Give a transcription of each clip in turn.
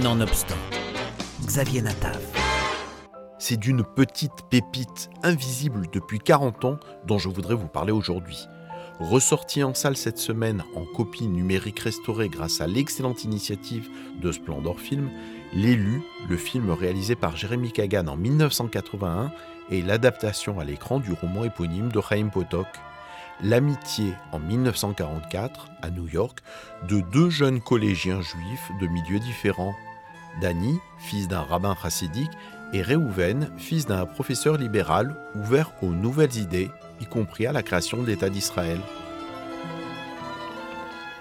Nonobstant, Xavier Natav. C'est d'une petite pépite invisible depuis 40 ans dont je voudrais vous parler aujourd'hui. Ressorti en salle cette semaine en copie numérique restaurée grâce à l'excellente initiative de Splendor Film, L'élu, le film réalisé par Jérémy Kagan en 1981, est l'adaptation à l'écran du roman éponyme de Chaim Potok. L'amitié en 1944 à New York de deux jeunes collégiens juifs de milieux différents. Danny, fils d'un rabbin chassidique, et Reuven, fils d'un professeur libéral ouvert aux nouvelles idées, y compris à la création de l'État d'Israël.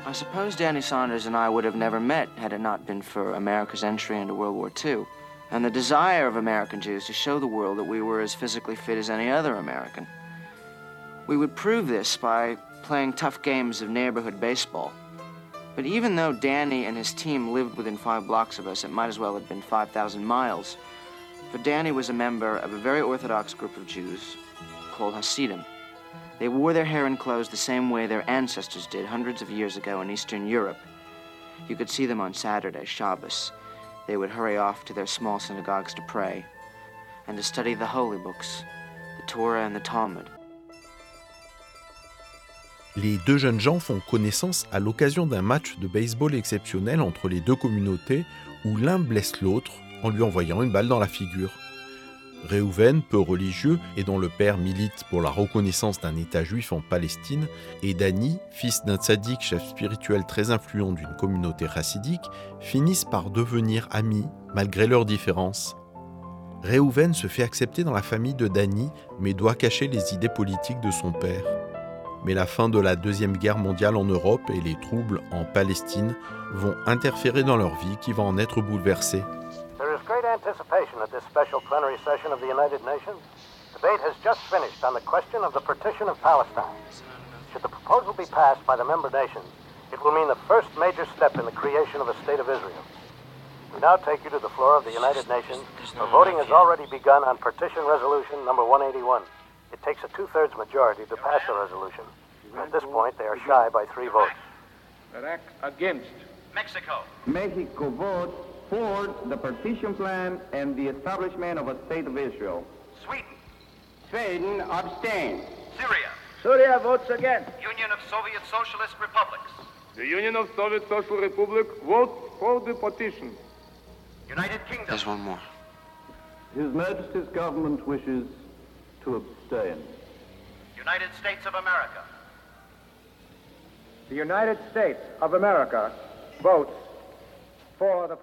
I suppose Danny Saunders and I would have never met had it not been for America's entry into World War II and the desire of American Jews to show the world that we were as physically fit as any other American. We would prove this by playing tough games of neighborhood baseball. But even though Danny and his team lived within five blocks of us, it might as well have been 5,000 miles. For Danny was a member of a very Orthodox group of Jews called Hasidim. They wore their hair and clothes the same way their ancestors did hundreds of years ago in Eastern Europe. You could see them on Saturday, Shabbos. They would hurry off to their small synagogues to pray and to study the holy books, the Torah and the Talmud. Les deux jeunes gens font connaissance à l'occasion d'un match de baseball exceptionnel entre les deux communautés où l'un blesse l'autre en lui envoyant une balle dans la figure. Réhouven, peu religieux et dont le père milite pour la reconnaissance d'un État juif en Palestine, et Dani, fils d'un tzaddik, chef spirituel très influent d'une communauté chassidique, finissent par devenir amis malgré leurs différences. Réhouven se fait accepter dans la famille de Dani, mais doit cacher les idées politiques de son père. Mais la fin de la Deuxième Guerre mondiale en Europe et les troubles en Palestine vont interférer dans leur vie qui va en être bouleversée. great anticipation at this special plenary session of the United Nations. Debate has just finished on the question of the partition of Palestine. Should the proposal be passed by the member nations, it will mean the first major step in the creation of a state of Israel. We now take you to the floor of the United Nations, where voting has already begun on partition resolution number 181. It takes a two-thirds majority to pass the resolution. At this point, they are shy by three votes. Iraq against. Mexico. Mexico votes for the partition plan and the establishment of a state of Israel. Sweden. Sweden abstains. Syria. Syria votes against. Union of Soviet Socialist Republics. The Union of Soviet Social Republic votes for the partition. United Kingdom. There's one more. His Majesty's government wishes to abstain. United States of America. The United States of America votes for the.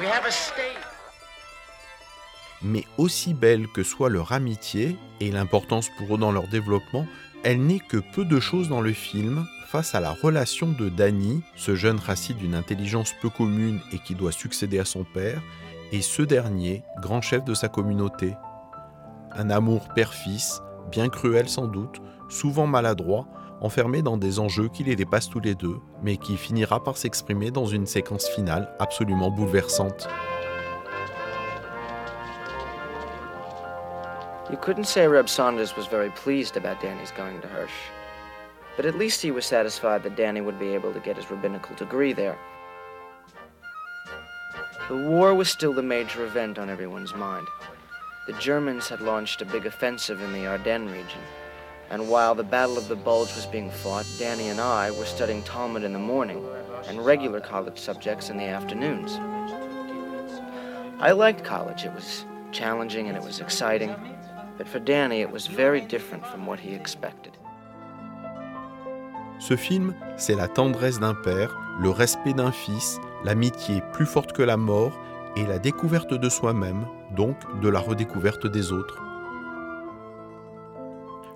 We have a state. Mais aussi belle que soit leur amitié et l'importance pour eux dans leur développement, elle n'est que peu de choses dans le film face à la relation de Danny, ce jeune raciste d'une intelligence peu commune et qui doit succéder à son père, et ce dernier, grand chef de sa communauté. Un amour père-fils, bien cruel sans doute, souvent maladroit, enfermé dans des enjeux qui les dépassent tous les deux, mais qui finira par s'exprimer dans une séquence finale absolument bouleversante. You couldn't say Reb Saunders was very pleased about Danny's going to Hirsch. But at least he was satisfied that Danny would be able to get his rabbinical degree there. The war was still the major event on everyone's mind. The Germans had launched a big offensive in the Ardennes region, and while the Battle of the Bulge was being fought, Danny and I were studying Talmud in the morning and regular college subjects in the afternoons. I liked college. It was challenging and it was exciting, but for Danny it was very different from what he expected. Ce film, c'est la tendresse d'un père, le respect d'un fils, l'amitié plus forte que la mort et la découverte de soi-même, donc de la redécouverte des autres.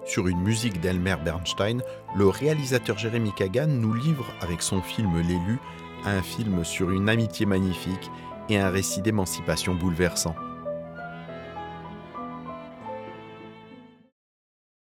Sur une musique d'Elmer Bernstein, le réalisateur Jérémy Kagan nous livre avec son film L'élu un film sur une amitié magnifique et un récit d'émancipation bouleversant.